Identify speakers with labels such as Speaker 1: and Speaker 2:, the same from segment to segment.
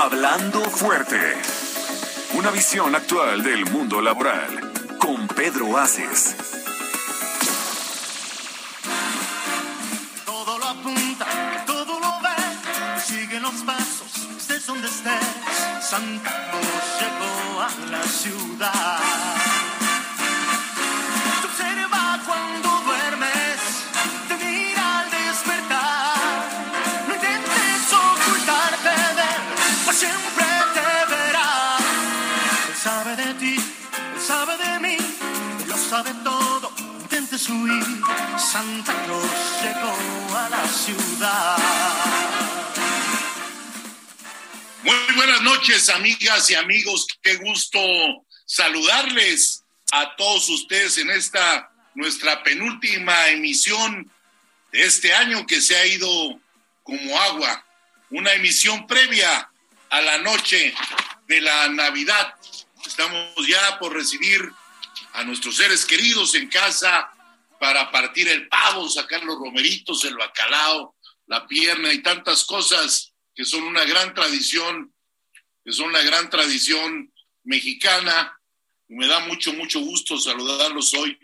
Speaker 1: Hablando fuerte. Una visión actual del mundo laboral. Con Pedro Aces.
Speaker 2: Todo lo apunta, todo lo ve, sigue los pasos, estés donde estés. Santa Cruz llegó a la ciudad. Sabe todo. Intentes huir, Santa Cruz llegó a la ciudad.
Speaker 3: Muy buenas noches, amigas y amigos. Qué gusto saludarles a todos ustedes en esta nuestra penúltima emisión de este año que se ha ido como agua. Una emisión previa a la noche de la Navidad. Estamos ya por recibir a nuestros seres queridos en casa para partir el pavo, sacar los romeritos, el bacalao, la pierna y tantas cosas que son una gran tradición, que son una gran tradición mexicana. Me da mucho, mucho gusto saludarlos hoy,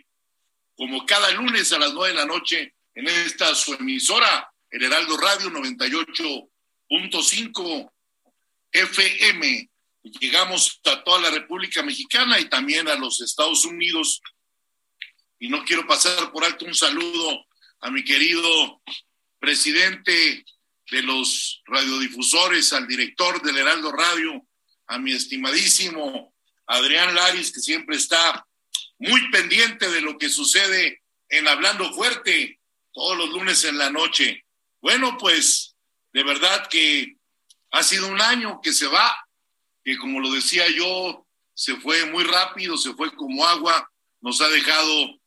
Speaker 3: como cada lunes a las nueve de la noche, en esta su emisora, el Heraldo Radio 98.5 FM. Llegamos a toda la República Mexicana y también a los Estados Unidos. Y no quiero pasar por alto un saludo a mi querido presidente de los radiodifusores, al director del Heraldo Radio, a mi estimadísimo Adrián Laris, que siempre está muy pendiente de lo que sucede en Hablando Fuerte todos los lunes en la noche. Bueno, pues de verdad que ha sido un año que se va, que como lo decía yo, se fue muy rápido, se fue como agua, nos ha dejado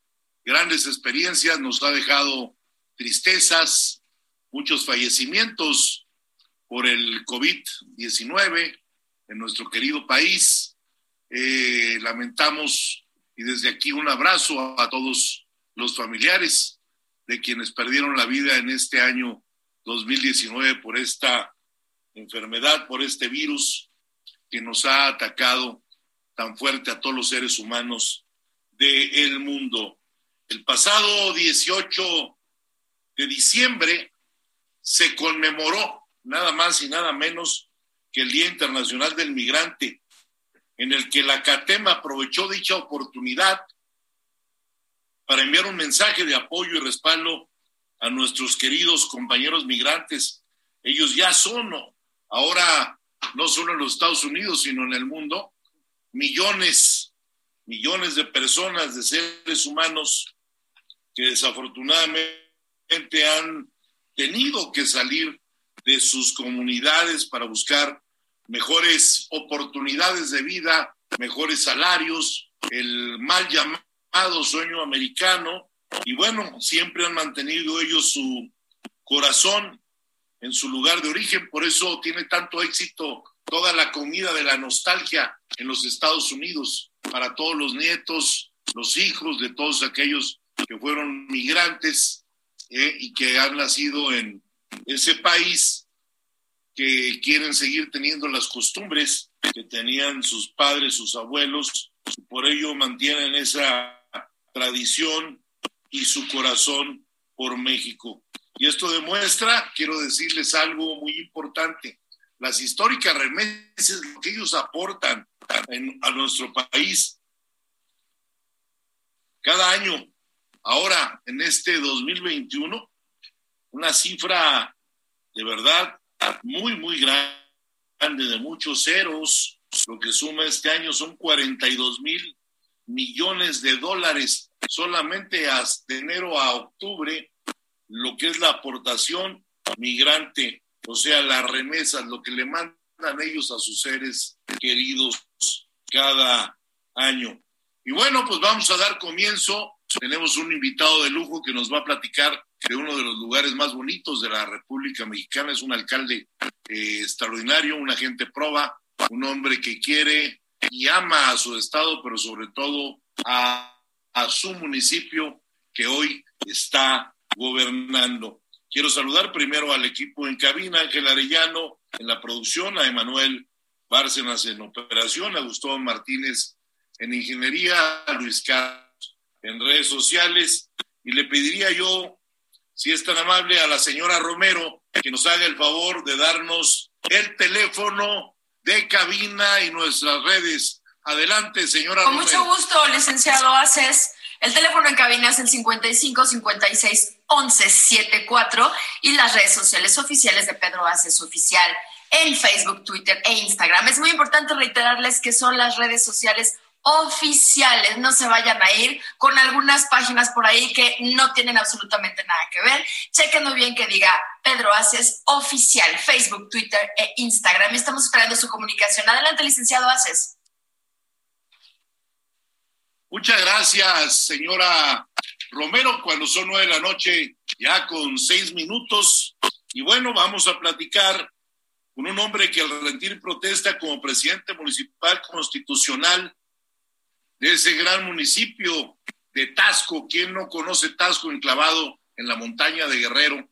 Speaker 3: grandes experiencias, nos ha dejado tristezas, muchos fallecimientos por el COVID-19 en nuestro querido país. Eh, lamentamos y desde aquí un abrazo a todos los familiares de quienes perdieron la vida en este año 2019 por esta enfermedad, por este virus que nos ha atacado tan fuerte a todos los seres humanos del mundo. El pasado 18 de diciembre se conmemoró nada más y nada menos que el Día Internacional del Migrante, en el que la CATEM aprovechó dicha oportunidad para enviar un mensaje de apoyo y respaldo a nuestros queridos compañeros migrantes. Ellos ya son, ahora no solo en los Estados Unidos, sino en el mundo, millones, millones de personas, de seres humanos que desafortunadamente han tenido que salir de sus comunidades para buscar mejores oportunidades de vida, mejores salarios, el mal llamado sueño americano. Y bueno, siempre han mantenido ellos su corazón en su lugar de origen, por eso tiene tanto éxito toda la comida de la nostalgia en los Estados Unidos para todos los nietos, los hijos de todos aquellos que fueron migrantes eh, y que han nacido en ese país que quieren seguir teniendo las costumbres que tenían sus padres, sus abuelos, y por ello mantienen esa tradición y su corazón por México. Y esto demuestra, quiero decirles algo muy importante, las históricas remesas que ellos aportan a nuestro país cada año. Ahora, en este 2021, una cifra de verdad muy, muy grande, de muchos ceros. Lo que suma este año son 42 mil millones de dólares solamente hasta enero a octubre lo que es la aportación migrante, o sea, las remesas, lo que le mandan ellos a sus seres queridos cada año. Y bueno, pues vamos a dar comienzo. Tenemos un invitado de lujo que nos va a platicar de uno de los lugares más bonitos de la República Mexicana. Es un alcalde eh, extraordinario, un agente proba, un hombre que quiere y ama a su estado, pero sobre todo a, a su municipio que hoy está gobernando. Quiero saludar primero al equipo en cabina, Ángel Arellano en la producción, a Emanuel Bárcenas en operación, a Gustavo Martínez en ingeniería, a Luis Carlos en redes sociales, y le pediría yo, si es tan amable, a la señora Romero que nos haga el favor de darnos el teléfono de cabina y nuestras redes. Adelante, señora
Speaker 4: Con
Speaker 3: Romero.
Speaker 4: mucho gusto, licenciado Aces. El teléfono en cabina es el 55 56 11 74 y las redes sociales oficiales de Pedro Aces Oficial en Facebook, Twitter e Instagram. Es muy importante reiterarles que son las redes sociales oficiales. No se vayan a ir con algunas páginas por ahí que no tienen absolutamente nada que ver. Chequen muy bien que diga Pedro Aces Oficial, Facebook, Twitter e Instagram. Estamos esperando su comunicación. Adelante, licenciado Aces.
Speaker 3: Muchas gracias, señora Romero, cuando son nueve de la noche, ya con seis minutos. Y bueno, vamos a platicar con un hombre que al rendir protesta como presidente municipal constitucional de ese gran municipio de Tasco. ¿Quién no conoce Tasco enclavado en la montaña de Guerrero?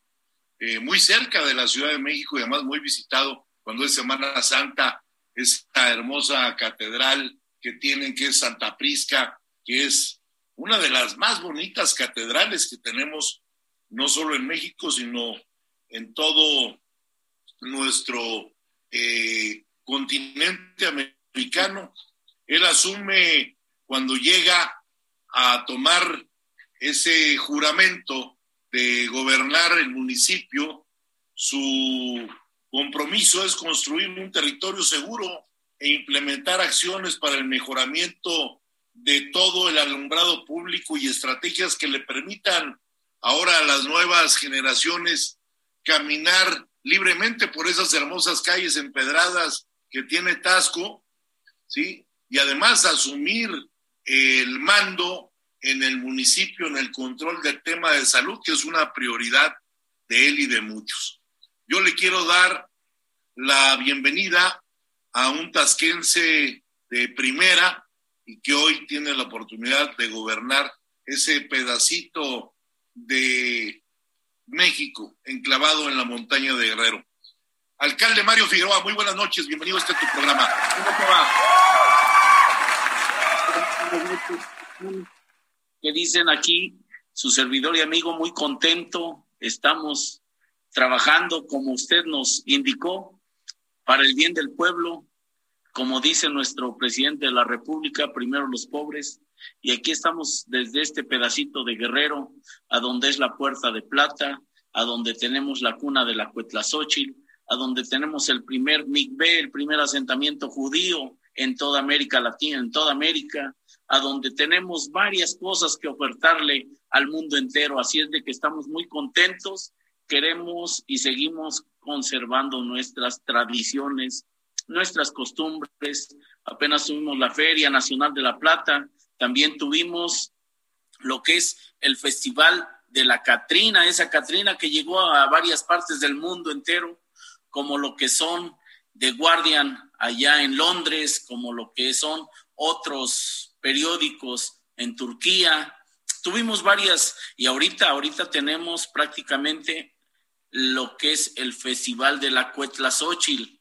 Speaker 3: Eh, muy cerca de la Ciudad de México y además muy visitado cuando es Semana Santa, esta hermosa catedral que tienen, que es Santa Prisca, que es una de las más bonitas catedrales que tenemos, no solo en México, sino en todo nuestro eh, continente americano. Él asume cuando llega a tomar ese juramento de gobernar el municipio, su compromiso es construir un territorio seguro e implementar acciones para el mejoramiento de todo el alumbrado público y estrategias que le permitan ahora a las nuevas generaciones caminar libremente por esas hermosas calles empedradas que tiene Tasco, ¿sí? Y además asumir el mando en el municipio, en el control del tema de salud, que es una prioridad de él y de muchos. Yo le quiero dar la bienvenida a un tasquense de primera y que hoy tiene la oportunidad de gobernar ese pedacito de México enclavado en la montaña de Guerrero. Alcalde Mario Figueroa, muy buenas noches, bienvenido a este tu programa. ¿Cómo te va?
Speaker 5: que dicen aquí, su servidor y amigo muy contento, estamos trabajando como usted nos indicó para el bien del pueblo, como dice nuestro presidente de la República, primero los pobres, y aquí estamos desde este pedacito de Guerrero, a donde es la Puerta de Plata, a donde tenemos la cuna de la Cuetlazóchil, a donde tenemos el primer migbe, el primer asentamiento judío en toda América Latina, en toda América, a donde tenemos varias cosas que ofertarle al mundo entero. Así es de que estamos muy contentos, queremos y seguimos conservando nuestras tradiciones, nuestras costumbres. Apenas tuvimos la Feria Nacional de la Plata, también tuvimos lo que es el Festival de la Catrina, esa Catrina que llegó a varias partes del mundo entero, como lo que son The Guardian allá en Londres, como lo que son otros periódicos en Turquía. Tuvimos varias y ahorita, ahorita tenemos prácticamente lo que es el Festival de la Cuetlazóchil.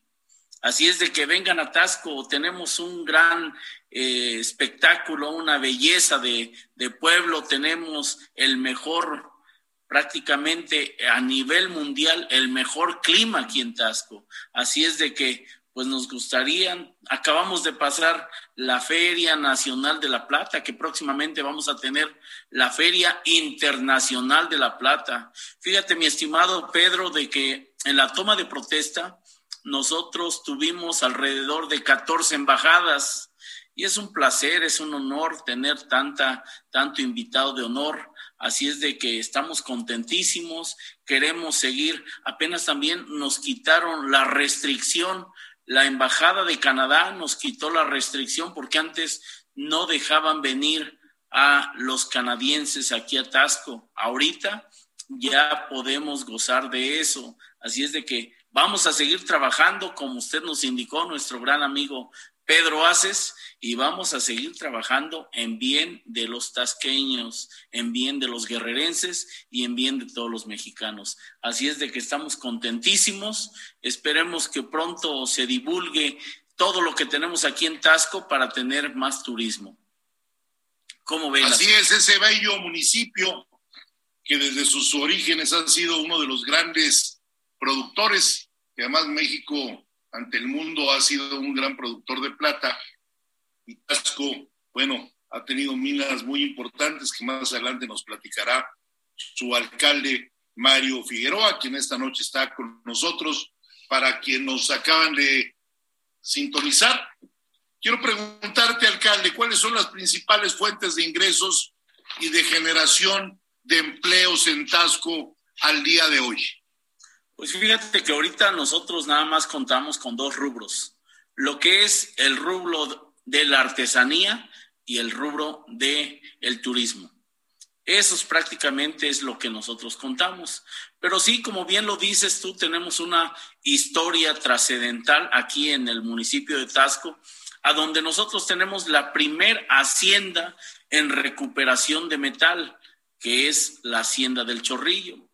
Speaker 5: Así es de que vengan a Tasco, tenemos un gran eh, espectáculo, una belleza de, de pueblo, tenemos el mejor, prácticamente a nivel mundial, el mejor clima aquí en Tasco. Así es de que pues nos gustaría, acabamos de pasar la Feria Nacional de la Plata, que próximamente vamos a tener la Feria Internacional de la Plata. Fíjate, mi estimado Pedro, de que en la toma de protesta nosotros tuvimos alrededor de 14 embajadas y es un placer, es un honor tener tanta, tanto invitado de honor. Así es de que estamos contentísimos, queremos seguir. Apenas también nos quitaron la restricción. La Embajada de Canadá nos quitó la restricción porque antes no dejaban venir a los canadienses aquí a Tasco. Ahorita ya podemos gozar de eso. Así es de que vamos a seguir trabajando, como usted nos indicó, nuestro gran amigo Pedro Aces, y vamos a seguir trabajando en bien de los tasqueños, en bien de los guerrerenses y en bien de todos los mexicanos. Así es de que estamos contentísimos. Esperemos que pronto se divulgue todo lo que tenemos aquí en Tasco para tener más turismo.
Speaker 3: ¿Cómo ven? Así es, ese bello municipio que desde sus orígenes ha sido uno de los grandes productores, que además México ante el mundo ha sido un gran productor de plata y Tasco, bueno, ha tenido minas muy importantes que más adelante nos platicará su alcalde Mario Figueroa, quien esta noche está con nosotros. Para quien nos acaban de sintonizar, quiero preguntarte, alcalde, ¿cuáles son las principales fuentes de ingresos y de generación de empleos en Tasco al día de hoy?
Speaker 5: Pues fíjate que ahorita nosotros nada más contamos con dos rubros. Lo que es el rubro de la artesanía y el rubro de el turismo. Eso es prácticamente es lo que nosotros contamos. Pero sí, como bien lo dices tú, tenemos una historia trascendental aquí en el municipio de Tasco, a donde nosotros tenemos la primer hacienda en recuperación de metal, que es la hacienda del Chorrillo.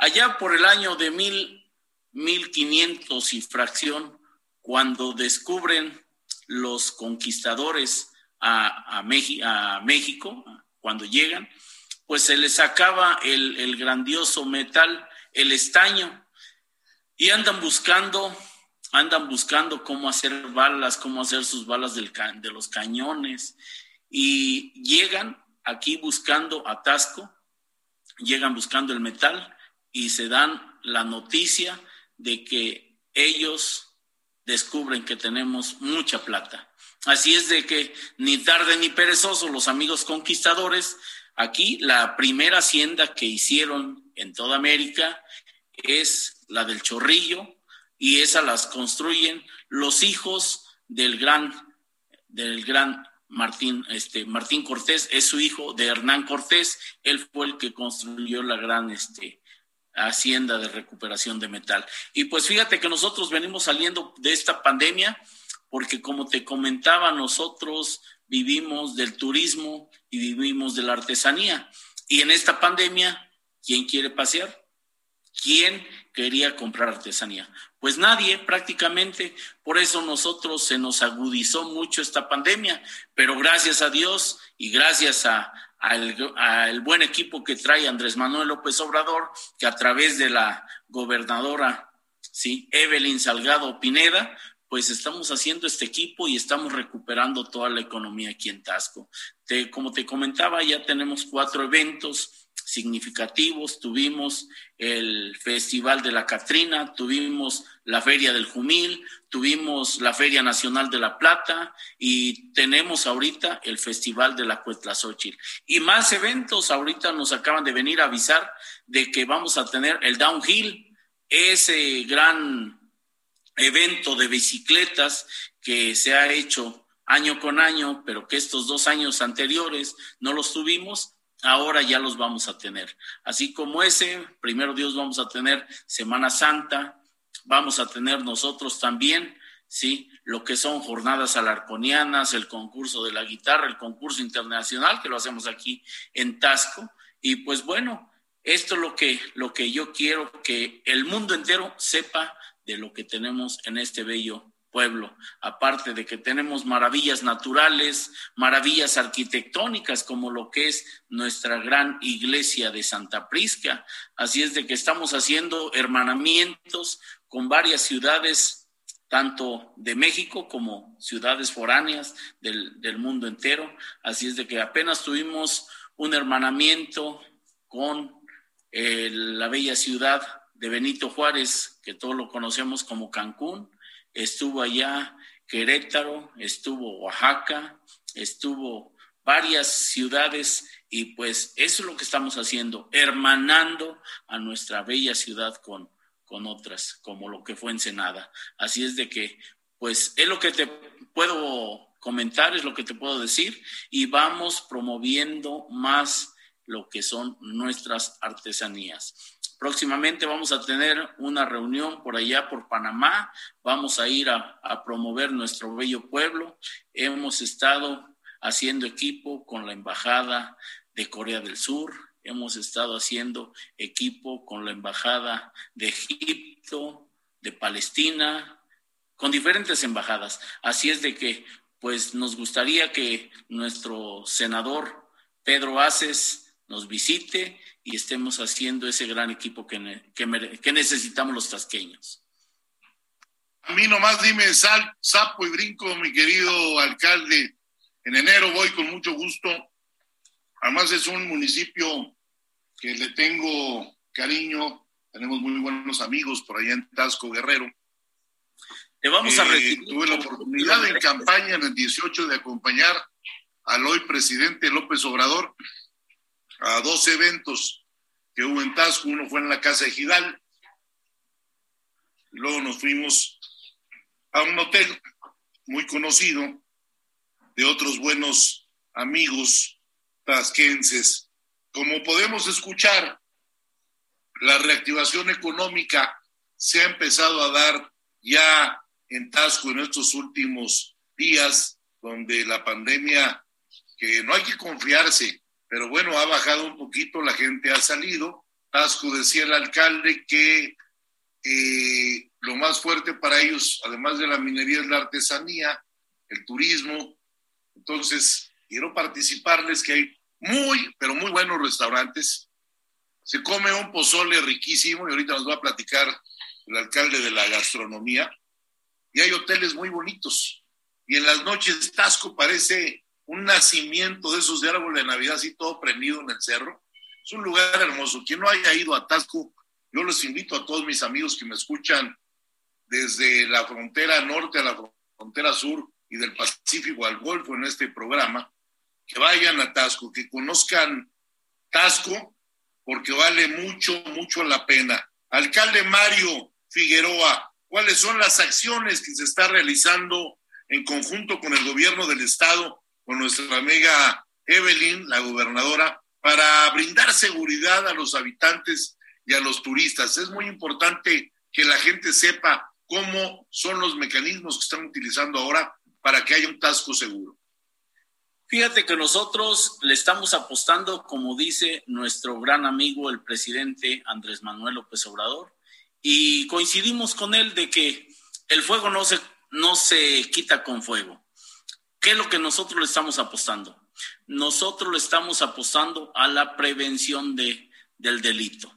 Speaker 5: Allá por el año de mil, 1500 y fracción, cuando descubren los conquistadores a, México, cuando llegan, pues se les sacaba el, grandioso metal, el estaño, y andan buscando, andan buscando cómo hacer balas, cómo hacer sus balas de los cañones, y llegan aquí buscando atasco, llegan buscando el metal, y se dan la noticia de que ellos descubren que tenemos mucha plata. Así es de que ni tarde ni perezoso los amigos conquistadores, aquí la primera hacienda que hicieron en toda América es la del Chorrillo y esa las construyen los hijos del gran del gran Martín, este, Martín Cortés, es su hijo de Hernán Cortés, él fue el que construyó la gran, este, Hacienda de Recuperación de Metal. Y pues fíjate que nosotros venimos saliendo de esta pandemia porque como te comentaba, nosotros vivimos del turismo y vivimos de la artesanía. Y en esta pandemia, ¿quién quiere pasear? ¿Quién quería comprar artesanía? Pues nadie prácticamente. Por eso nosotros se nos agudizó mucho esta pandemia. Pero gracias a Dios y gracias a, al, buen equipo que trae Andrés Manuel López Obrador, que a través de la gobernadora, sí, Evelyn Salgado Pineda, pues estamos haciendo este equipo y estamos recuperando toda la economía aquí en Tasco. como te comentaba, ya tenemos cuatro eventos significativos. Tuvimos el Festival de la Catrina, tuvimos la Feria del Jumil, tuvimos la Feria Nacional de la Plata y tenemos ahorita el Festival de la Cuetlazóchil. Y más eventos, ahorita nos acaban de venir a avisar de que vamos a tener el Downhill, ese gran evento de bicicletas que se ha hecho año con año, pero que estos dos años anteriores no los tuvimos ahora ya los vamos a tener. Así como ese, primero Dios vamos a tener Semana Santa, vamos a tener nosotros también, ¿sí? Lo que son jornadas alarconianas, el concurso de la guitarra, el concurso internacional, que lo hacemos aquí en Tasco. Y pues bueno, esto es lo que, lo que yo quiero que el mundo entero sepa de lo que tenemos en este bello pueblo, aparte de que tenemos maravillas naturales, maravillas arquitectónicas como lo que es nuestra gran iglesia de Santa Prisca. Así es de que estamos haciendo hermanamientos con varias ciudades, tanto de México como ciudades foráneas del, del mundo entero. Así es de que apenas tuvimos un hermanamiento con eh, la bella ciudad de Benito Juárez, que todos lo conocemos como Cancún estuvo allá Querétaro, estuvo Oaxaca, estuvo varias ciudades Y pues eso es lo que estamos haciendo, hermanando a nuestra bella ciudad con, con otras, como lo que fue Ensenada. Así es de que, pues es lo que te puedo comentar, es lo que te puedo decir, y vamos promoviendo más lo que son nuestras artesanías. Próximamente vamos a tener una reunión por allá por Panamá, vamos a ir a, promover nuestro bello pueblo. Hemos estado haciendo equipo con la Embajada de Corea del Sur, hemos estado haciendo equipo con la Embajada de Egipto, de Palestina, con diferentes embajadas. Así es de que, pues nos gustaría que nuestro senador Pedro Aces nos visite y estemos haciendo ese gran equipo que, que, necesitamos los tasqueños.
Speaker 3: A mí nomás dime sal, sapo y brinco, mi querido alcalde. En enero voy con mucho gusto. Además es un municipio que le tengo cariño. Tenemos muy buenos amigos por allá en Tasco Guerrero.
Speaker 5: Te vamos a
Speaker 3: eh, Tuve la oportunidad en campaña en el 18 de acompañar al hoy presidente López Obrador a dos eventos que hubo en Tasco. Uno fue en la casa de Gidal. Luego nos fuimos a un hotel muy conocido de otros buenos amigos tasquenses. Como podemos escuchar, la reactivación económica se ha empezado a dar ya en Tasco en estos últimos días, donde la pandemia, que no hay que confiarse, pero bueno, ha bajado un poquito, la gente ha salido. Tasco decía el alcalde que eh, lo más fuerte para ellos, además de la minería, es la artesanía, el turismo. Entonces, quiero participarles que hay muy, pero muy buenos restaurantes. Se come un pozole riquísimo y ahorita nos va a platicar el alcalde de la gastronomía. Y hay hoteles muy bonitos. Y en las noches Tasco parece un nacimiento de esos de de Navidad, así todo prendido en el cerro. Es un lugar hermoso. Quien no haya ido a Tasco, yo les invito a todos mis amigos que me escuchan desde la frontera norte a la frontera sur y del Pacífico al Golfo en este programa, que vayan a Tasco, que conozcan Tasco, porque vale mucho, mucho la pena. Alcalde Mario Figueroa, ¿cuáles son las acciones que se está realizando en conjunto con el gobierno del Estado con nuestra amiga Evelyn, la gobernadora, para brindar seguridad a los habitantes y a los turistas. Es muy importante que la gente sepa cómo son los mecanismos que están utilizando ahora para que haya un tasco seguro.
Speaker 5: Fíjate que nosotros le estamos apostando, como dice nuestro gran amigo, el presidente Andrés Manuel López Obrador, y coincidimos con él de que el fuego no se, no se quita con fuego. ¿Qué es lo que nosotros le estamos apostando? Nosotros le estamos apostando a la prevención de, del delito.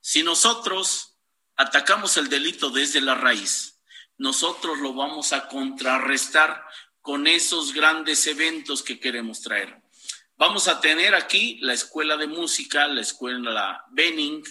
Speaker 5: Si nosotros atacamos el delito desde la raíz, nosotros lo vamos a contrarrestar con esos grandes eventos que queremos traer. Vamos a tener aquí la escuela de música, la escuela Benning,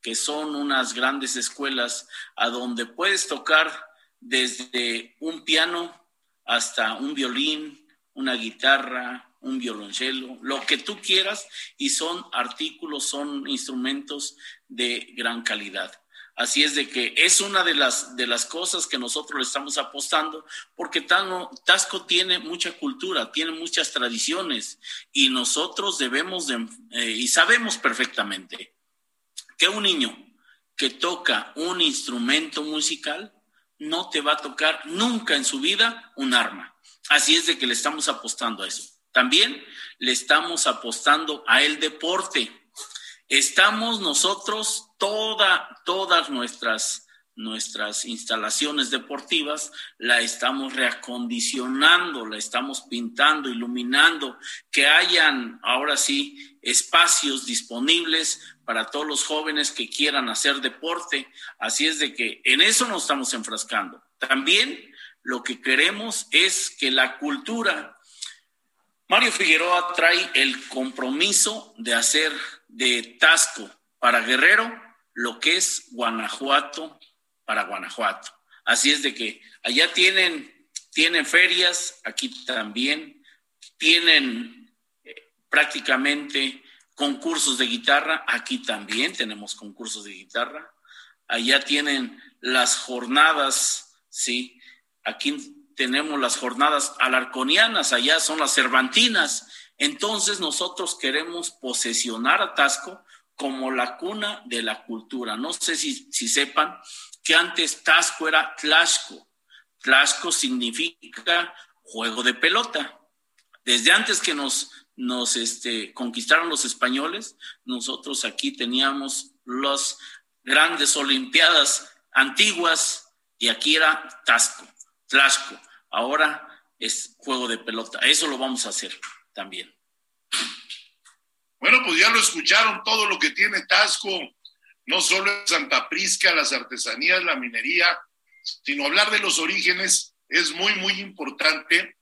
Speaker 5: que son unas grandes escuelas a donde puedes tocar desde un piano hasta un violín, una guitarra, un violonchelo, lo que tú quieras, y son artículos, son instrumentos de gran calidad. Así es de que es una de las, de las cosas que nosotros le estamos apostando, porque Tasco tiene mucha cultura, tiene muchas tradiciones, y nosotros debemos de, eh, y sabemos perfectamente que un niño que toca un instrumento musical no te va a tocar nunca en su vida un arma. Así es de que le estamos apostando a eso. También le estamos apostando a el deporte. Estamos nosotros toda, todas nuestras nuestras instalaciones deportivas, la estamos reacondicionando, la estamos pintando, iluminando, que hayan ahora sí espacios disponibles para todos los jóvenes que quieran hacer deporte. Así es de que en eso nos estamos enfrascando. También lo que queremos es que la cultura, Mario Figueroa trae el compromiso de hacer de Tasco para Guerrero lo que es Guanajuato para Guanajuato. Así es de que allá tienen, tienen ferias, aquí también, tienen prácticamente concursos de guitarra. Aquí también tenemos concursos de guitarra. Allá tienen las jornadas, sí. Aquí tenemos las jornadas alarconianas, allá son las cervantinas. Entonces nosotros queremos posesionar a Tasco como la cuna de la cultura. No sé si, si sepan que antes Tasco era Tlaxco. Tlaxco significa juego de pelota. Desde antes que nos, nos este, conquistaron los españoles, nosotros aquí teníamos las grandes olimpiadas antiguas y aquí era Tasco, Tlaxco. Ahora es juego de pelota. Eso lo vamos a hacer también.
Speaker 3: Bueno, pues ya lo escucharon todo lo que tiene Tasco, no solo en Santa Prisca, las artesanías, la minería, sino hablar de los orígenes es muy, muy importante.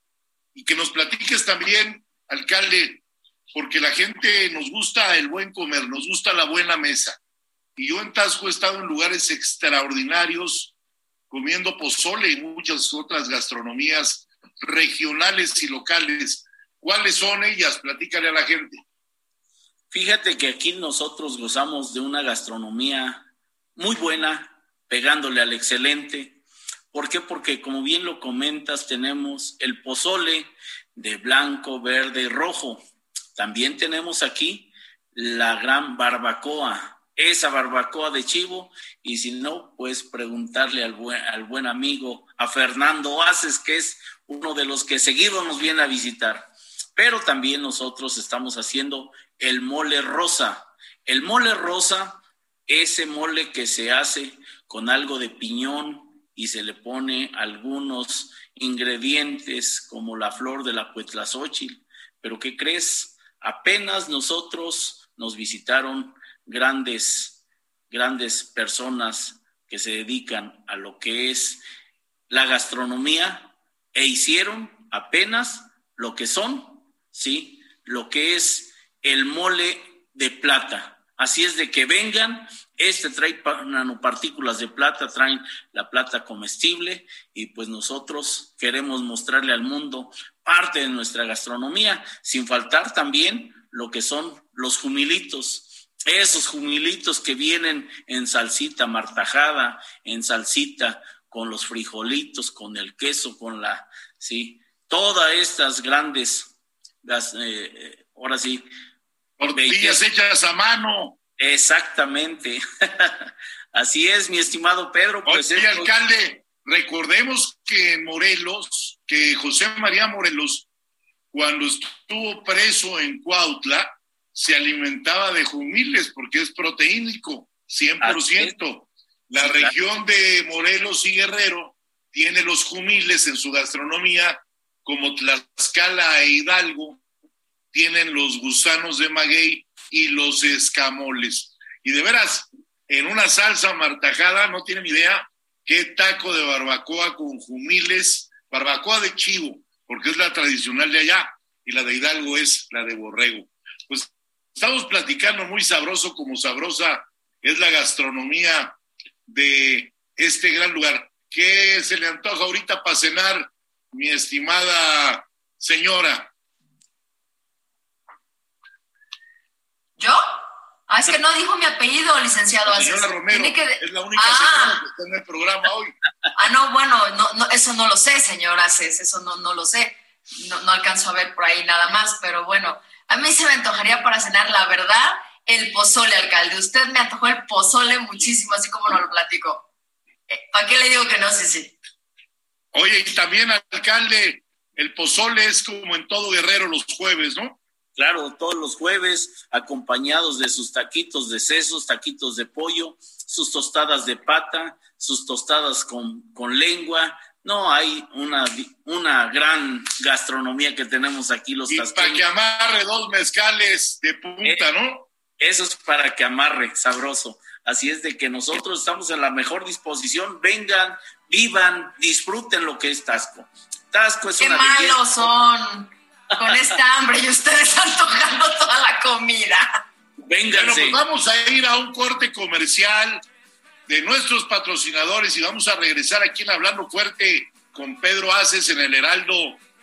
Speaker 3: Y que nos platiques también, alcalde, porque la gente nos gusta el buen comer, nos gusta la buena mesa. Y yo en Tasco he estado en lugares extraordinarios, comiendo pozole y muchas otras gastronomías regionales y locales. ¿Cuáles son ellas? Platícale a la gente.
Speaker 5: Fíjate que aquí nosotros gozamos de una gastronomía muy buena, pegándole al excelente. ¿Por qué? Porque como bien lo comentas, tenemos el pozole de blanco, verde y rojo. También tenemos aquí la gran barbacoa, esa barbacoa de chivo y si no, pues preguntarle al buen, buen amigo, a Fernando Aces, que es uno de los que seguido nos viene a visitar. Pero también nosotros estamos haciendo el mole rosa. El mole rosa, ese mole que se hace con algo de piñón y se le pone algunos ingredientes como la flor de la puetlazóchil. Pero ¿qué crees? Apenas nosotros nos visitaron grandes, grandes personas que se dedican a lo que es la gastronomía e hicieron apenas lo que son, ¿sí? Lo que es el mole de plata. Así es de que vengan, este trae nanopartículas de plata, traen la plata comestible y pues nosotros queremos mostrarle al mundo parte de nuestra gastronomía, sin faltar también lo que son los humilitos, esos humilitos que vienen en salsita martajada, en salsita con los frijolitos, con el queso, con la, sí, todas estas grandes, las, eh, ahora sí.
Speaker 3: Tortillas hechas a mano.
Speaker 5: Exactamente. Así es, mi estimado Pedro.
Speaker 3: Pues Oye, alcalde, recordemos que en Morelos, que José María Morelos, cuando estuvo preso en Cuautla, se alimentaba de jumiles porque es proteínico, 100%. La región de Morelos y Guerrero tiene los jumiles en su gastronomía, como Tlaxcala e Hidalgo tienen los gusanos de maguey y los escamoles. Y de veras, en una salsa martajada, no tienen idea qué taco de barbacoa con jumiles, barbacoa de chivo, porque es la tradicional de allá, y la de Hidalgo es la de borrego. Pues Estamos platicando muy sabroso como sabrosa es la gastronomía de este gran lugar. ¿Qué se le antoja ahorita para cenar, mi estimada señora?
Speaker 4: ¿Yo? Ah, es que no dijo mi apellido, licenciado.
Speaker 3: Señora Romero, es la única ah. señora que está en el programa hoy.
Speaker 4: Ah, no, bueno, no, no, eso no lo sé, señora, eso no, no lo sé. No, no alcanzo a ver por ahí nada más, pero bueno, a mí se me antojaría para cenar, la verdad, el pozole, alcalde. Usted me antojó el pozole muchísimo, así como nos lo platico. Eh, ¿Para qué le digo que no? Sí, sí.
Speaker 3: Oye, y también, alcalde, el pozole es como en todo guerrero los jueves, ¿no?
Speaker 5: Claro, todos los jueves, acompañados de sus taquitos de sesos, taquitos de pollo, sus tostadas de pata, sus tostadas con, con lengua, no, hay una, una gran gastronomía que tenemos aquí los
Speaker 3: Y para que amarre dos mezcales de punta, eh, ¿no?
Speaker 5: Eso es para que amarre, sabroso. Así es de que nosotros estamos en la mejor disposición. Vengan, vivan, disfruten lo que es Tasco. Tasco es
Speaker 4: Qué
Speaker 5: una
Speaker 4: malos son con esta hambre y ustedes están tocando toda la comida.
Speaker 5: Vénganse.
Speaker 3: Bueno, pues vamos a ir a un corte comercial de nuestros patrocinadores y vamos a regresar aquí en Hablando Fuerte con Pedro Aces en el Heraldo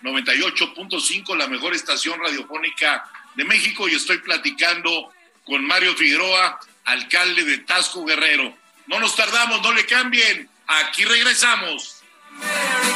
Speaker 3: 98.5, la mejor estación radiofónica de México y estoy platicando con Mario Figueroa, alcalde de Tasco Guerrero. No nos tardamos, no le cambien. Aquí regresamos.
Speaker 2: Feliz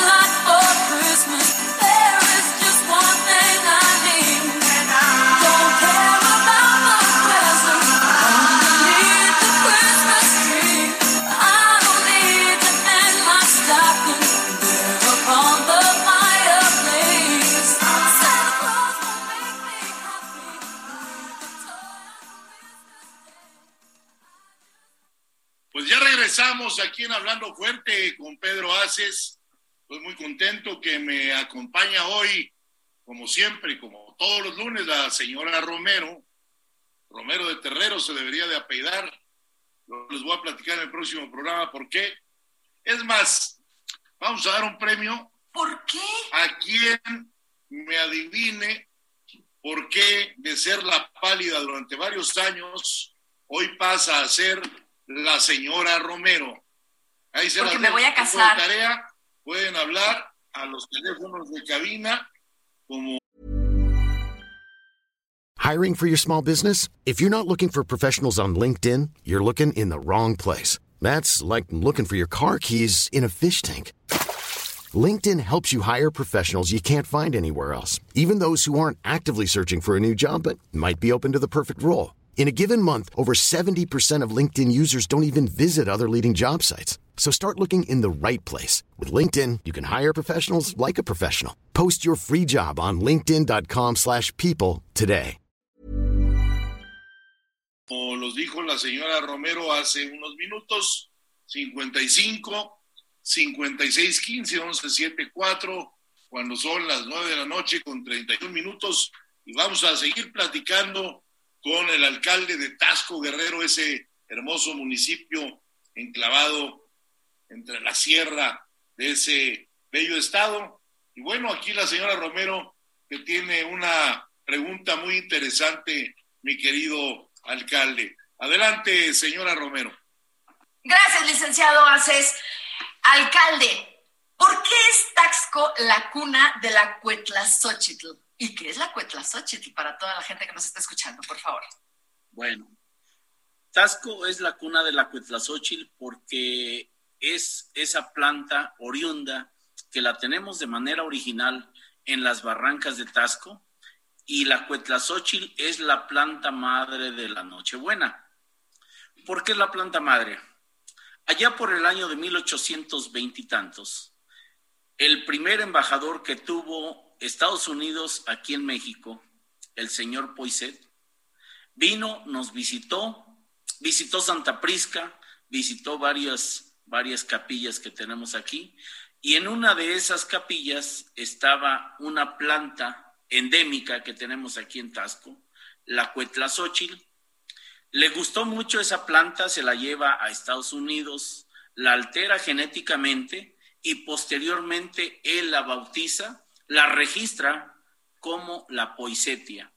Speaker 3: Aquí en Hablando Fuerte con Pedro Aces. Estoy muy contento que me acompaña hoy, como siempre, como todos los lunes, la señora Romero. Romero de Terrero se debería de apellidar. Les voy a platicar en el próximo programa por qué. Es más, vamos a dar un premio
Speaker 4: ¿Por qué?
Speaker 3: a quien me adivine por qué de ser la pálida durante varios años, hoy pasa a ser la señora Romero. Ahí se
Speaker 4: Porque me voy a
Speaker 3: como
Speaker 4: casar.
Speaker 3: tarea. Pueden hablar a los teléfonos de cabina como
Speaker 6: Hiring for your small business? If you're not looking for professionals on LinkedIn, you're looking in the wrong place. That's like looking for your car keys in a fish tank. LinkedIn helps you hire professionals you can't find anywhere else, even those who aren't actively searching for a new job but might be open to the perfect role. In a given month, over 70% of LinkedIn users don't even visit other leading job sites. So start looking in the right place. With LinkedIn, you can hire professionals like a professional. Post your free job on linkedin.com/people slash people today.
Speaker 3: como los dijo la señora Romero hace unos minutos, 55, 56, 15, 11, 7, 4, cuando son las 9 de la noche con 31 minutos. Y vamos a seguir platicando con el alcalde de Tasco Guerrero, ese hermoso municipio enclavado entre la sierra de ese bello estado. Y bueno, aquí la señora Romero que tiene una pregunta muy interesante, mi querido alcalde. Adelante, señora Romero.
Speaker 4: Gracias, licenciado Aces. Alcalde, ¿por qué es Taxco la cuna de la Cuetlazóchitl? ¿Y qué es la Cuetlazóchitl para toda la gente que nos está escuchando, por favor?
Speaker 5: Bueno, Tasco es la cuna de la Cuetlazóchil porque es esa planta oriunda que la tenemos de manera original en las barrancas de Tasco y la Cuetlazóchil es la planta madre de la Nochebuena. ¿Por qué la planta madre? Allá por el año de 1820 y tantos, el primer embajador que tuvo Estados Unidos aquí en México, el señor Poiset, vino, nos visitó, visitó Santa Prisca, visitó varias, varias capillas que tenemos aquí, y en una de esas capillas estaba una planta endémica que tenemos aquí en Tasco, la Cuetlazóchil. Le gustó mucho esa planta, se la lleva a Estados Unidos, la altera genéticamente y posteriormente él la bautiza, la registra como la poisetia.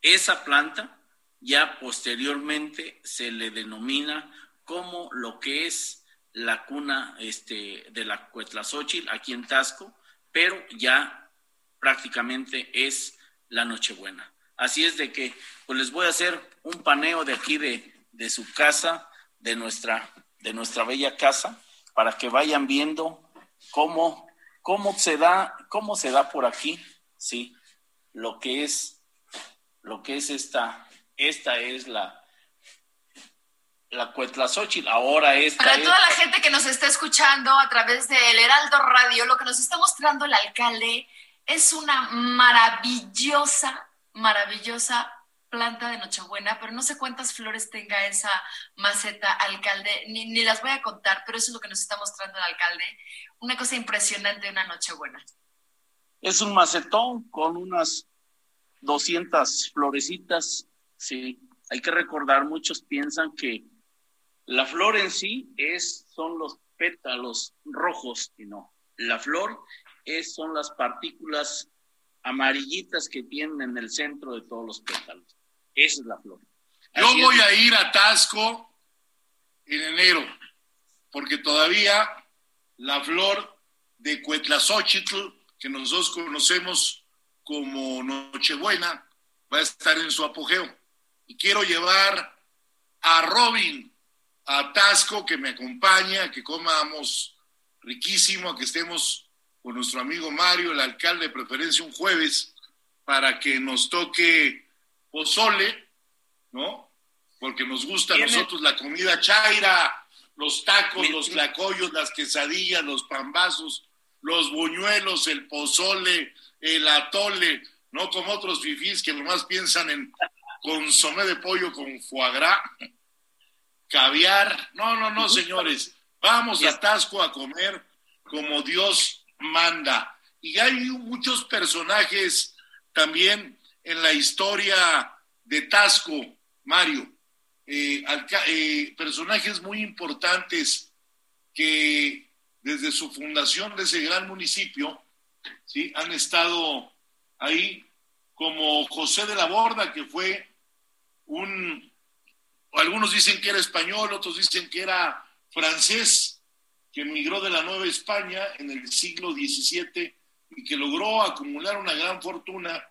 Speaker 5: Esa planta ya posteriormente se le denomina como lo que es la cuna este, de la Cuetlazóchil aquí en Tasco, pero ya prácticamente es la Nochebuena. Así es de que pues les voy a hacer un paneo de aquí de, de su casa, de nuestra, de nuestra bella casa, para que vayan viendo cómo, cómo se da, cómo se da por aquí, sí, lo que es, lo que es esta, esta es la, la Cuetlazóchitl, ahora esta
Speaker 4: Para
Speaker 5: es-
Speaker 4: toda la gente que nos está escuchando a través del Heraldo Radio, lo que nos está mostrando el alcalde es una maravillosa, maravillosa planta de Nochebuena, pero no sé cuántas flores tenga esa maceta, alcalde, ni, ni las voy a contar, pero eso es lo que nos está mostrando el alcalde. Una cosa impresionante de una Nochebuena.
Speaker 5: Es un macetón con unas 200 florecitas. Sí, hay que recordar, muchos piensan que la flor en sí es, son los pétalos rojos y no. La flor es, son las partículas amarillitas que tienen en el centro de todos los pétalos. Esa es la flor.
Speaker 3: Yo
Speaker 5: es.
Speaker 3: voy a ir a Tasco en enero, porque todavía la flor de Cuetlazóchitl, que nosotros conocemos como Nochebuena, va a estar en su apogeo. Y quiero llevar a Robin a Tasco, que me acompaña, que comamos riquísimo, que estemos con nuestro amigo Mario, el alcalde de preferencia un jueves, para que nos toque pozole, ¿no? Porque nos gusta a nosotros la comida chaira, los tacos, los tlacoyos, las quesadillas, los pambazos, los buñuelos, el pozole, el atole, no como otros fifís que nomás piensan en consomé de pollo con foie gras, caviar. No, no, no, señores. Vamos a Tasco a comer como Dios manda. Y hay muchos personajes también en la historia de Tasco, Mario. Eh, eh, personajes muy importantes que desde su fundación de ese gran municipio, ¿sí? Han estado ahí, como José de la Borda, que fue un, algunos dicen que era español, otros dicen que era francés, que emigró de la Nueva España en el siglo XVII y que logró acumular una gran fortuna,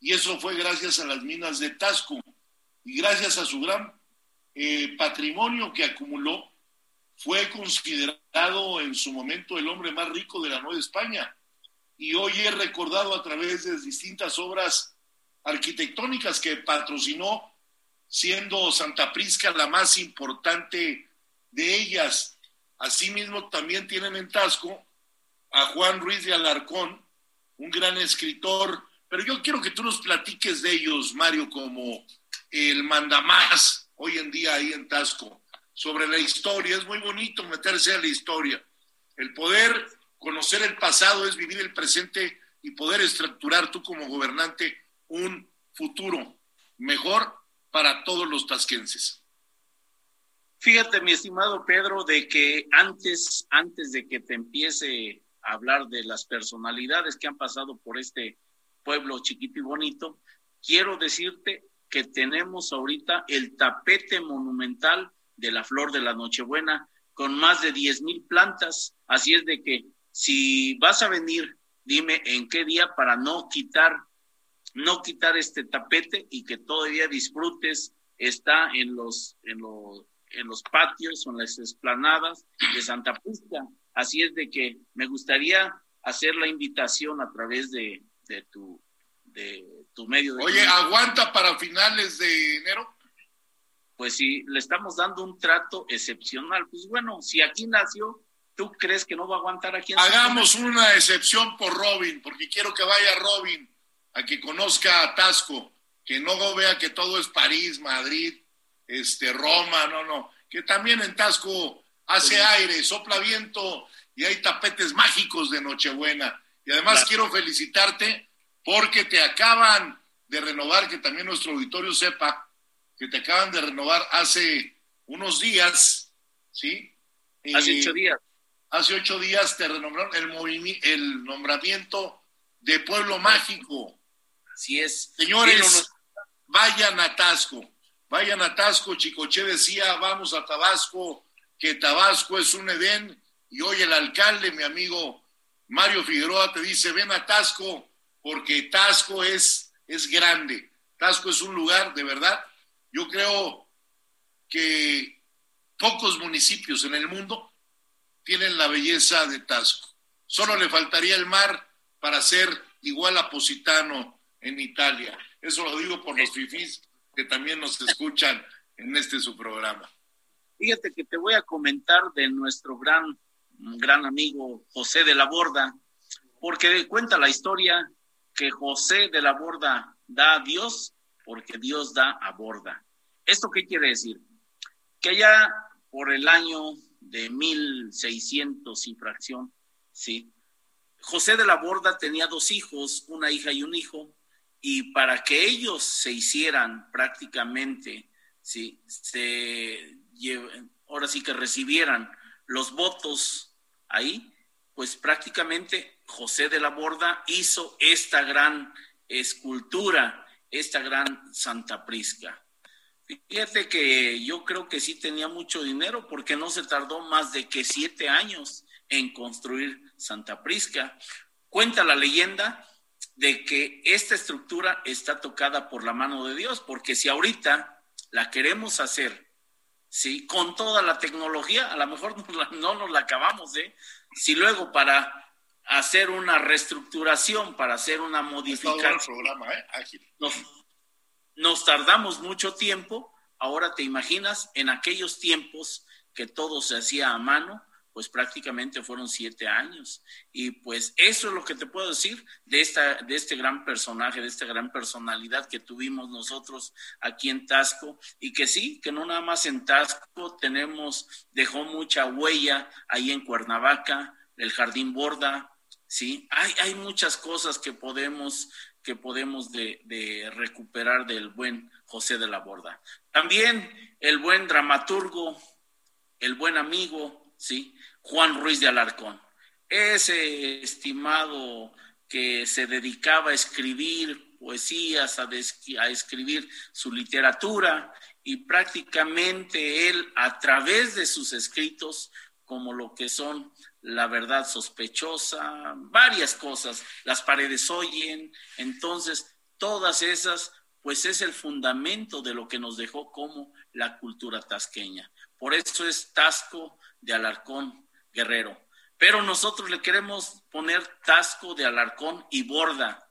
Speaker 3: y eso fue gracias a las minas de Tasco, y gracias a su gran eh, patrimonio que acumuló, fue considerado en su momento el hombre más rico de la Nueva España. Y hoy es recordado a través de distintas obras arquitectónicas que patrocinó, siendo Santa Prisca la más importante de ellas. Asimismo, también tienen en Tasco a Juan Ruiz de Alarcón, un gran escritor, pero yo quiero que tú nos platiques de ellos, Mario, como el mandamás hoy en día ahí en Tasco, sobre la historia. Es muy bonito meterse a la historia. El poder conocer el pasado es vivir el presente y poder estructurar tú como gobernante un futuro mejor para todos los tasquenses.
Speaker 5: Fíjate, mi estimado Pedro, de que antes, antes de que te empiece a hablar de las personalidades que han pasado por este pueblo chiquito y bonito, quiero decirte que tenemos ahorita el tapete monumental de la flor de la Nochebuena con más de 10 mil plantas. Así es de que si vas a venir, dime en qué día para no quitar, no quitar este tapete y que todavía disfrutes. Está en los, en los, en los patios o en las esplanadas de Santa Prisca. Así es de que me gustaría hacer la invitación a través de, de tu, de tu medio de
Speaker 3: Oye, ¿aguanta para finales de enero?
Speaker 5: pues si le estamos dando un trato excepcional, pues bueno, si aquí nació, ¿tú crees que no va a aguantar aquí en
Speaker 3: Hagamos una excepción por Robin, porque quiero que vaya Robin a que conozca a Tasco, que no vea que todo es París, Madrid, este, Roma, no, no, que también en Tasco hace aire, sopla viento y hay tapetes mágicos de Nochebuena. Y además
Speaker 5: Claro.
Speaker 3: quiero felicitarte porque te acaban de renovar, que también nuestro auditorio sepa, que te acaban de renovar hace unos días, ¿sí?
Speaker 5: Hace
Speaker 3: Eh,
Speaker 5: ocho días.
Speaker 3: Hace ocho días te renombraron el, el nombramiento de Pueblo Mágico.
Speaker 5: Así es.
Speaker 3: Señores, vayan a Tasco, vayan a Tasco. Chicoche decía, vamos a Tabasco, que Tabasco es un Edén. Y hoy el alcalde, mi amigo Mario Figueroa, te dice, ven a Tasco, porque Tasco es, es grande. Tasco es un lugar, de verdad, yo creo que pocos municipios en el mundo tienen la belleza de Tasco. Solo le faltaría el mar para ser igual a Positano en Italia. Eso lo digo por los fifís que también nos escuchan en este su programa.
Speaker 5: Fíjate que te voy a comentar de nuestro gran, gran amigo José de la Borda, porque cuenta la historia que José de la Borda da a Dios porque Dios da a Borda. ¿Esto qué quiere decir? Que allá por el año de 1600 y fracción, ¿sí? José de la Borda tenía dos hijos, una hija y un hijo, y para que ellos se hicieran prácticamente, ¿sí? Se ahora sí que recibieran los votos ahí, pues prácticamente José de la Borda hizo esta gran escultura, esta gran Santa Prisca. Fíjate que yo creo que sí tenía mucho dinero porque no se tardó más de que siete años en construir Santa Prisca. Cuenta la leyenda de que esta estructura está tocada por la mano de Dios, porque si ahorita la queremos hacer, sí, con toda la tecnología, a lo mejor no, nos la acabamos, ¿eh? Si luego para hacer una reestructuración, para hacer una modificación,
Speaker 3: programa, ¿eh? Ágil
Speaker 5: nos tardamos mucho tiempo. Ahora te imaginas, en aquellos tiempos que todo se hacía a mano, pues prácticamente fueron siete años. Y pues eso es lo que te puedo decir de, esta, de este gran personaje, de esta gran personalidad que tuvimos nosotros aquí en Tasco. Y que sí, que no nada más en Tasco tenemos, dejó mucha huella ahí en Cuernavaca, el Jardín Borda, sí. Hay, hay muchas cosas que podemos que podemos de, recuperar del buen José de la Borda. También el buen dramaturgo, el buen amigo, ¿sí? Juan Ruiz de Alarcón. Ese estimado que se dedicaba a escribir poesías, a, a escribir su literatura y prácticamente él a través de sus escritos, como lo que son la verdad sospechosa, varias cosas, las paredes oyen, entonces todas esas, pues es el fundamento de lo que nos dejó como la cultura tasqueña. Por eso es Tasco de Alarcón Guerrero. Pero nosotros le queremos poner Tasco de Alarcón y Borda.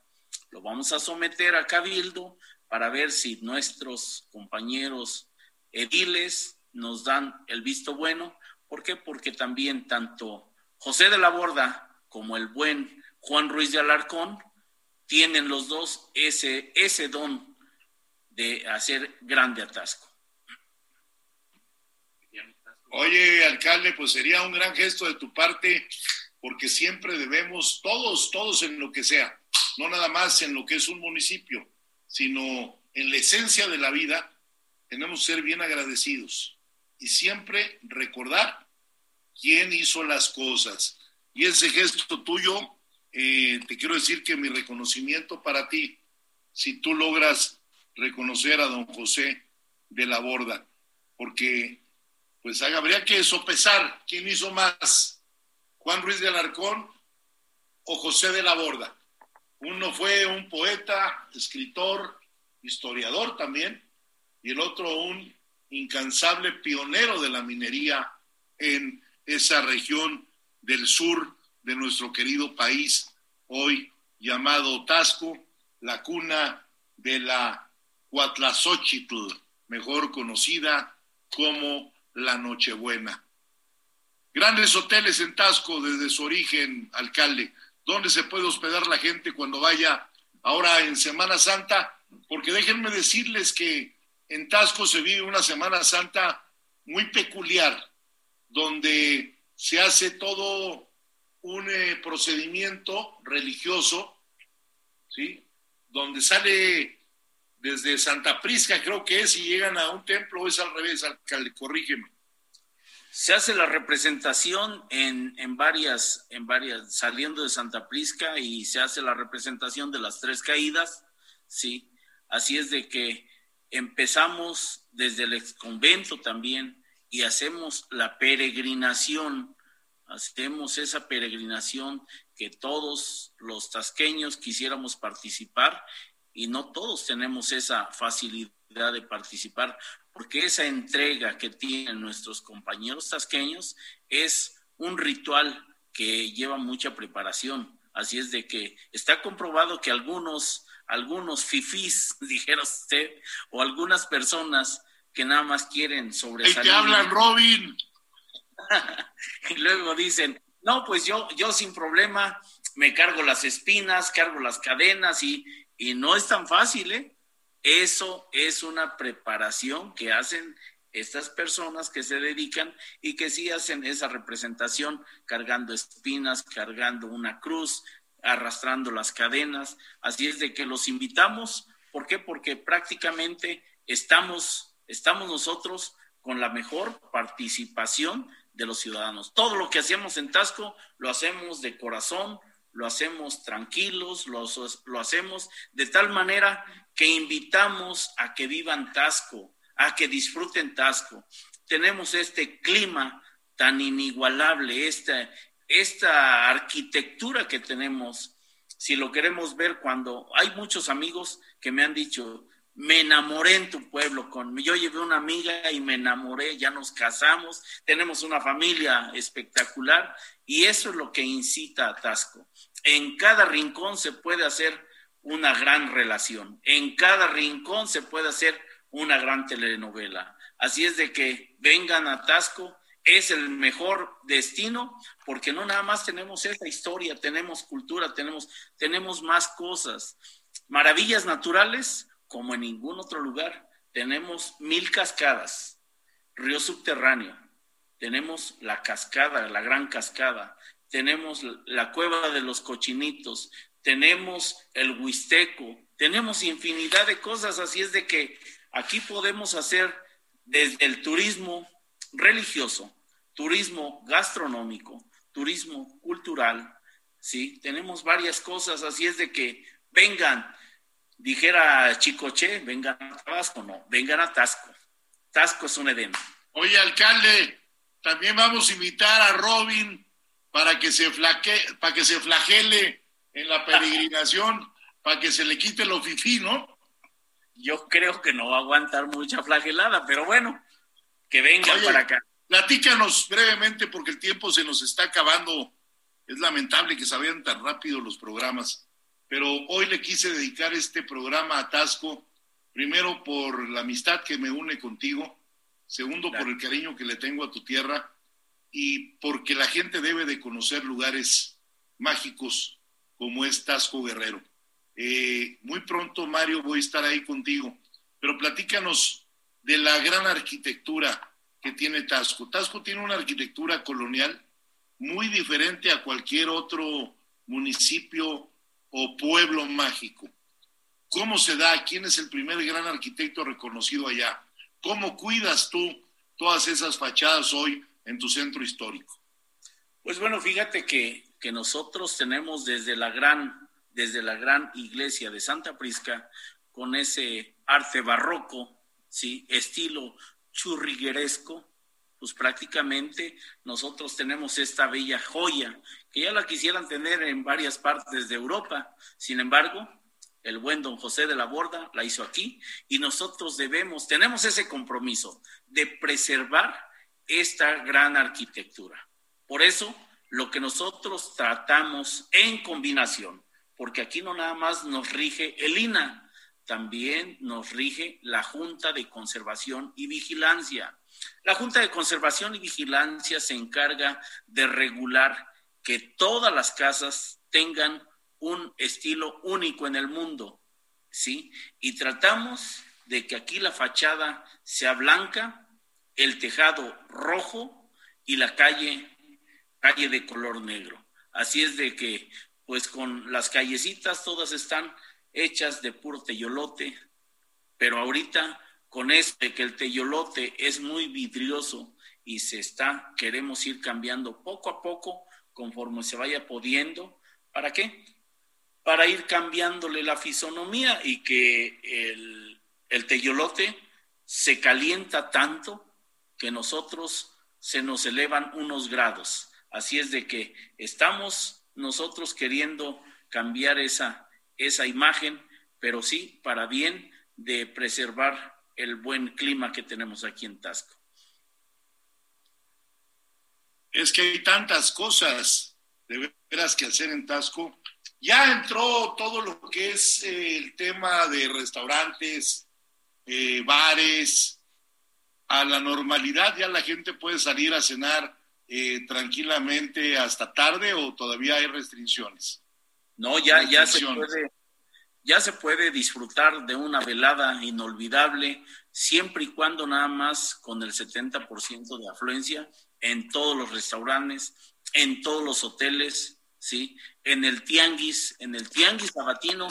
Speaker 5: Lo vamos a someter a Cabildo para ver si nuestros compañeros ediles nos dan el visto bueno. ¿Por qué? Porque también tanto José de la Borda como el buen Juan Ruiz de Alarcón tienen los dos ese, ese don de hacer grande atasco.
Speaker 3: Oye, alcalde, pues sería un gran gesto de tu parte, porque siempre debemos, todos, todos en lo que sea, no nada más en lo que es un municipio, sino en la esencia de la vida, tenemos que ser bien agradecidos y siempre recordar quién hizo las cosas. Y ese gesto tuyo, eh, te quiero decir que mi reconocimiento para ti, si tú logras reconocer a don José de la Borda, porque pues habría que sopesar quién hizo más, Juan Ruiz de Alarcón o José de la Borda. Uno fue un poeta, escritor, historiador también, y el otro un incansable pionero de la minería en esa región del sur de nuestro querido país, hoy llamado Tasco, la cuna de la Cuatlazóchitl, mejor conocida como la Nochebuena. Grandes hoteles en Tasco desde su origen, alcalde. ¿Dónde se puede hospedar la gente cuando vaya ahora en Semana Santa? Porque déjenme decirles que en Tasco se vive una Semana Santa muy peculiar donde se hace todo un eh, procedimiento religioso, ¿sí? Donde sale desde Santa Prisca, creo que es, y llegan a un templo, es al revés, alcalde, corrígeme.
Speaker 5: Se hace la representación en, en, varias, en varias, saliendo de Santa Prisca y se hace la representación de las tres caídas, sí. Así es de que empezamos desde el ex convento también, y hacemos la peregrinación, hacemos esa peregrinación que todos los tasqueños quisiéramos participar y no todos tenemos esa facilidad de participar, porque esa entrega que tienen nuestros compañeros tasqueños es un ritual que lleva mucha preparación. Así es de que está comprobado que algunos, algunos fifís, dijera usted, o algunas personas que nada más quieren sobresalir.
Speaker 3: Y te hablan, Robin.
Speaker 5: y luego dicen, no, pues yo, yo sin problema me cargo las espinas, cargo las cadenas y, y no es tan fácil, ¿eh? Eso es una preparación que hacen estas personas que se dedican y que sí hacen esa representación cargando espinas, cargando una cruz, arrastrando las cadenas. Así es de que los invitamos. ¿Por qué? Porque prácticamente estamos, estamos nosotros con la mejor participación de los ciudadanos. Todo lo que hacemos en Tasco lo hacemos de corazón, lo hacemos tranquilos, lo, hacemos de tal manera que invitamos a que vivan Tasco, a que disfruten Tasco. Tenemos este clima tan inigualable, esta, esta arquitectura que tenemos, si lo queremos ver cuando hay muchos amigos que me han dicho, me enamoré en tu pueblo, con yo llevé una amiga y me enamoré, ya nos casamos, tenemos una familia espectacular y eso es lo que incita a Tasco. En cada rincón se puede hacer una gran relación, en cada rincón se puede hacer una gran telenovela. Así es de que vengan a Tasco, es el mejor destino porque no nada más tenemos esta historia, tenemos cultura, tenemos, tenemos más cosas. Maravillas naturales, como en ningún otro lugar. Tenemos mil cascadas, río subterráneo, tenemos la cascada, la gran cascada, tenemos la cueva de los cochinitos, tenemos el huisteco, tenemos infinidad de cosas, así es de que aquí podemos hacer desde el turismo religioso, turismo gastronómico, turismo cultural, ¿sí? Tenemos varias cosas, así es de que vengan, dijera Chicoche, vengan a Tabasco, no, vengan a Tasco. Tasco es un Edén.
Speaker 3: Oye, alcalde, también vamos a invitar a Robin para que se flaque, para que se flagele en la peregrinación, para que se le quite lo fifí, ¿no?
Speaker 5: Yo creo que no va a aguantar mucha flagelada, pero bueno, que venga para acá.
Speaker 3: Platícanos brevemente porque el tiempo se nos está acabando. Es lamentable que se vayan tan rápido los programas pero hoy le quise dedicar este programa a Tasco, primero por la amistad que me une contigo, segundo por el cariño que le tengo a tu tierra y porque la gente debe de conocer lugares mágicos como es Tasco Guerrero. Eh, muy pronto, Mario, voy a estar ahí contigo, pero platícanos de la gran arquitectura que tiene Tasco. Tasco tiene una arquitectura colonial muy diferente a cualquier otro municipio o pueblo mágico. ¿Cómo se da? ¿Quién es el primer gran arquitecto reconocido allá? ¿Cómo cuidas tú todas esas fachadas hoy en tu centro histórico?
Speaker 5: Pues bueno, fíjate que, que nosotros tenemos desde la gran, desde la gran iglesia de Santa Prisca, con ese arte barroco, ¿sí? estilo churrigueresco, pues prácticamente nosotros tenemos esta bella joya que ya la quisieran tener en varias partes de Europa. Sin embargo, el buen don José de la Borda la hizo aquí y nosotros debemos, tenemos ese compromiso de preservar esta gran arquitectura. Por eso, lo que nosotros tratamos en combinación, porque aquí no nada más nos rige el INA, también nos rige la Junta de Conservación y Vigilancia. La Junta de Conservación y Vigilancia se encarga de regular que todas las casas tengan un estilo único en el mundo, ¿sí? Y tratamos de que aquí la fachada sea blanca, el tejado rojo y la calle, calle de color negro. Así es de que, pues con las callecitas todas están hechas de puro teyolote, pero ahorita con este que el teyolote es muy vidrioso y se está, queremos ir cambiando poco a poco conforme se vaya pudiendo. ¿Para qué? Para ir cambiándole la fisonomía y que el, el teyolote se calienta tanto que nosotros se nos elevan unos grados. Así es de que estamos nosotros queriendo cambiar esa, esa imagen, pero sí para bien de preservar el buen clima que tenemos aquí en Tasco.
Speaker 3: Es que hay tantas cosas de veras que hacer en Tasco. Ya entró todo lo que es eh, el tema de restaurantes, eh, bares, a la normalidad, ya la gente puede salir a cenar eh, tranquilamente hasta tarde o todavía hay restricciones.
Speaker 5: No, ya, ya se puede, ya se puede disfrutar de una velada inolvidable, siempre y cuando nada más con el 70% de afluencia en todos los restaurantes, en todos los hoteles, ¿sí? En el tianguis, en el tianguis sabatino,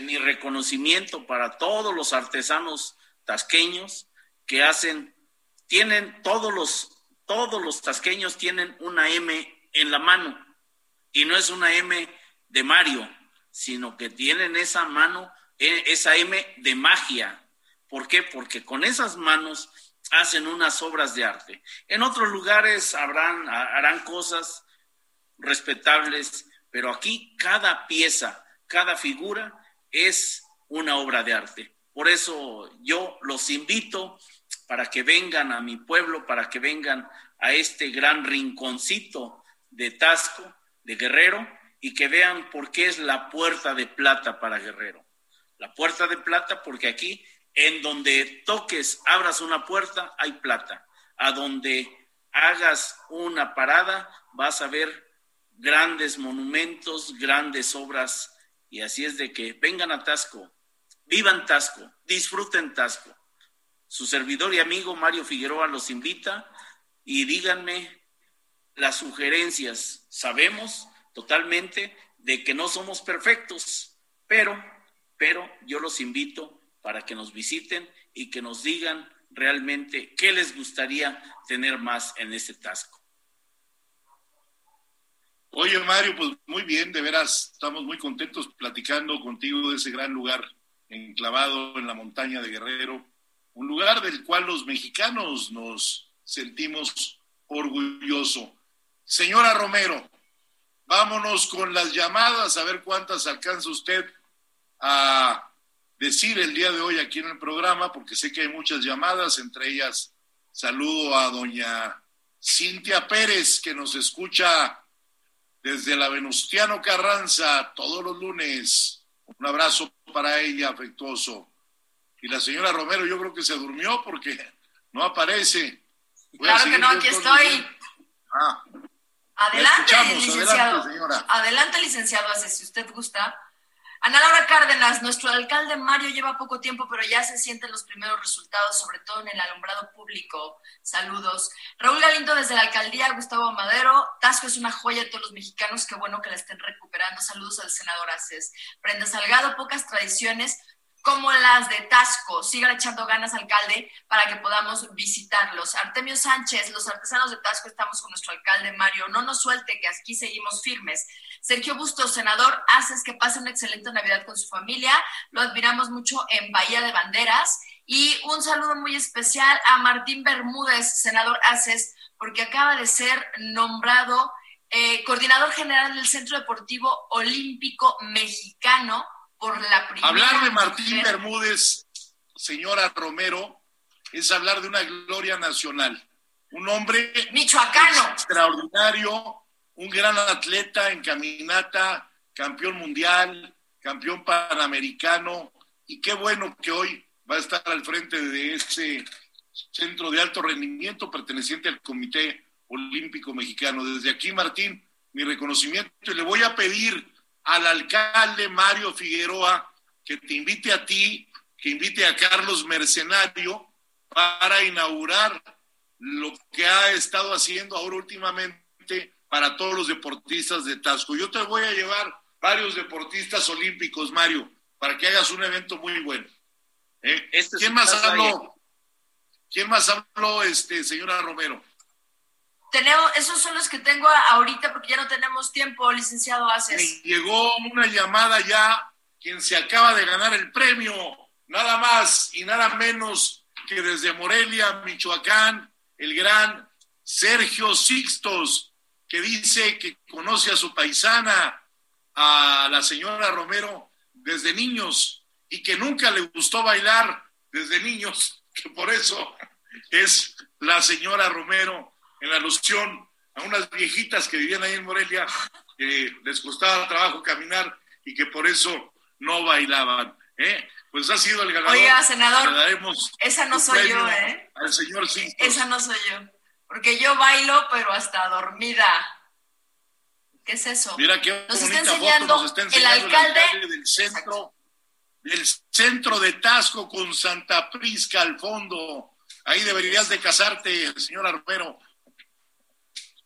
Speaker 5: mi reconocimiento para todos los artesanos tasqueños que hacen, tienen todos los, todos los tasqueños tienen una M en la mano y no es una M de Mario, sino que tienen esa mano, e, esa M de magia. ¿Por qué? Porque con esas manos hacen unas obras de arte. En otros lugares habrán, harán cosas respetables, pero aquí cada pieza, cada figura es una obra de arte. Por eso yo los invito para que vengan a mi pueblo, para que vengan a este gran rinconcito de Tasco, de Guerrero, y que vean por qué es la puerta de plata para Guerrero. La puerta de plata porque aquí, en donde toques, abras una puerta, hay plata. A donde hagas una parada, vas a ver grandes monumentos, grandes obras, y así es de que vengan a Tasco, vivan Tasco, disfruten Tasco. Su servidor y amigo Mario Figueroa los invita y díganme las sugerencias. Sabemos totalmente de que no somos perfectos, pero, pero yo los invito para que nos visiten y que nos digan realmente qué les gustaría tener más en este Tasco.
Speaker 3: Oye, Mario, pues muy bien, de veras, estamos muy contentos platicando contigo de ese gran lugar enclavado en la montaña de Guerrero, un lugar del cual los mexicanos nos sentimos orgullosos. Señora Romero, vámonos con las llamadas, a ver cuántas alcanza usted a decir el día de hoy aquí en el programa, porque sé que hay muchas llamadas, entre ellas saludo a doña Cintia Pérez, que nos escucha desde la Venustiano Carranza todos los lunes. Un abrazo para ella, afectuoso. Y la señora Romero, yo creo que se durmió porque no aparece.
Speaker 4: claro que no, aquí estoy.
Speaker 3: Ah,
Speaker 4: adelante, licenciado. Adelante, adelante, licenciado, si usted gusta. Ana Laura Cárdenas, nuestro alcalde Mario lleva poco tiempo, pero ya se sienten los primeros resultados, sobre todo en el alumbrado público. Saludos. Raúl Galindo desde la alcaldía, Gustavo Madero. Tasco es una joya de todos los mexicanos, qué bueno que la estén recuperando. Saludos al senador Aces. Brenda Salgado, pocas tradiciones, como las de Tasco. Sigan echando ganas, alcalde, para que podamos visitarlos. Artemio Sánchez, los artesanos de Tasco, estamos con nuestro alcalde Mario. No nos suelte, que aquí seguimos firmes. Sergio Bustos, senador, haces que pase una excelente Navidad con su familia. Lo admiramos mucho en Bahía de Banderas. Y un saludo muy especial a Martín Bermúdez, senador Haces, porque acaba de ser nombrado eh, coordinador general del Centro Deportivo Olímpico Mexicano por la primera
Speaker 3: Hablar de Martín Bermúdez, señora Romero, es hablar de una gloria nacional. Un hombre
Speaker 4: michoacano
Speaker 3: extraordinario, un gran atleta en caminata, campeón mundial, campeón panamericano, y qué bueno que hoy va a estar al frente de ese centro de alto rendimiento perteneciente al Comité Olímpico Mexicano. Desde aquí, Martín, mi reconocimiento y le voy a pedir al alcalde Mario Figueroa que te invite a ti, que invite a Carlos Mercenario para inaugurar lo que ha estado haciendo ahora últimamente para todos los deportistas de Tasco. Yo te voy a llevar varios deportistas olímpicos, Mario, para que hagas un evento muy bueno. ¿Eh? Este ¿Quién más habló? ¿Quién más habló, este, señora Romero?
Speaker 4: Tenemos, esos son los que tengo ahorita porque ya no tenemos tiempo, licenciado Aces.
Speaker 3: Me llegó una llamada ya, quien se acaba de ganar el premio, nada más y nada menos que desde Morelia, Michoacán, el gran Sergio Sixtos, que dice que conoce a su paisana, a la señora Romero, desde niños y que nunca le gustó bailar desde niños, que por eso es la señora Romero en alusión a unas viejitas que vivían ahí en Morelia, que les costaba trabajo caminar y que por eso no bailaban. ¿eh? Pues ha sido el ganador.
Speaker 4: Oiga, senador,
Speaker 3: Le daremos
Speaker 4: esa no soy yo, ¿eh?
Speaker 3: Al señor Sixto.
Speaker 4: Esa no soy yo. Porque yo bailo, pero hasta dormida. ¿Qué es eso?
Speaker 3: Mira qué
Speaker 4: Nos está
Speaker 3: bonita foto
Speaker 4: enseñando
Speaker 3: nos está
Speaker 4: el
Speaker 3: enseñando
Speaker 4: alcalde.
Speaker 3: del centro, del centro de Tasco con Santa Prisca al fondo. Ahí deberías de casarte, señora Romero.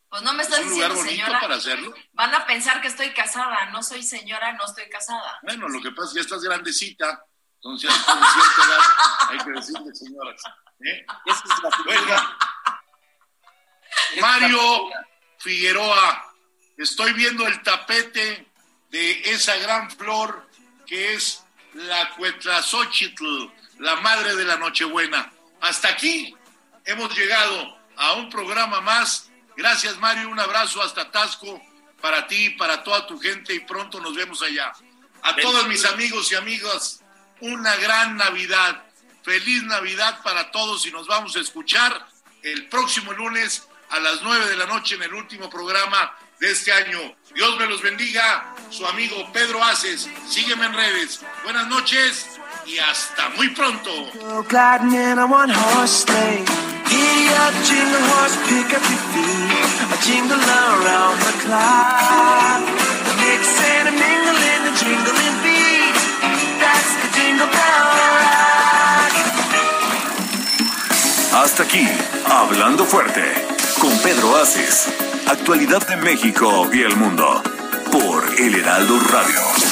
Speaker 4: Pues no me
Speaker 3: Es
Speaker 4: estás
Speaker 3: un lugar
Speaker 4: diciendo
Speaker 3: bonito
Speaker 4: señora.
Speaker 3: para hacerlo.
Speaker 4: Van a pensar que estoy casada. No soy señora, no estoy casada.
Speaker 3: Bueno, lo que pasa es que ya estás grandecita, entonces con cierta edad hay que decirle señoras. ¿eh?
Speaker 5: Esa es la
Speaker 3: Mario Figueroa, estoy viendo el tapete de esa gran flor que es la Cuetlazóchitl, la madre de la Nochebuena. Hasta aquí hemos llegado a un programa más. Gracias, Mario. Un abrazo hasta Tasco para ti, para toda tu gente y pronto nos vemos allá. A todos mis amigos y amigas, una gran Navidad. Feliz Navidad para todos y nos vamos a escuchar el próximo lunes a las 9 de la noche en el último programa de este año. Dios me los bendiga. Su amigo Pedro Aces. Sígueme en redes. Buenas noches y hasta muy pronto.
Speaker 1: Hasta aquí, Hablando Fuerte, con Pedro Aces. Actualidad de México y el mundo. Por El Heraldo Radio.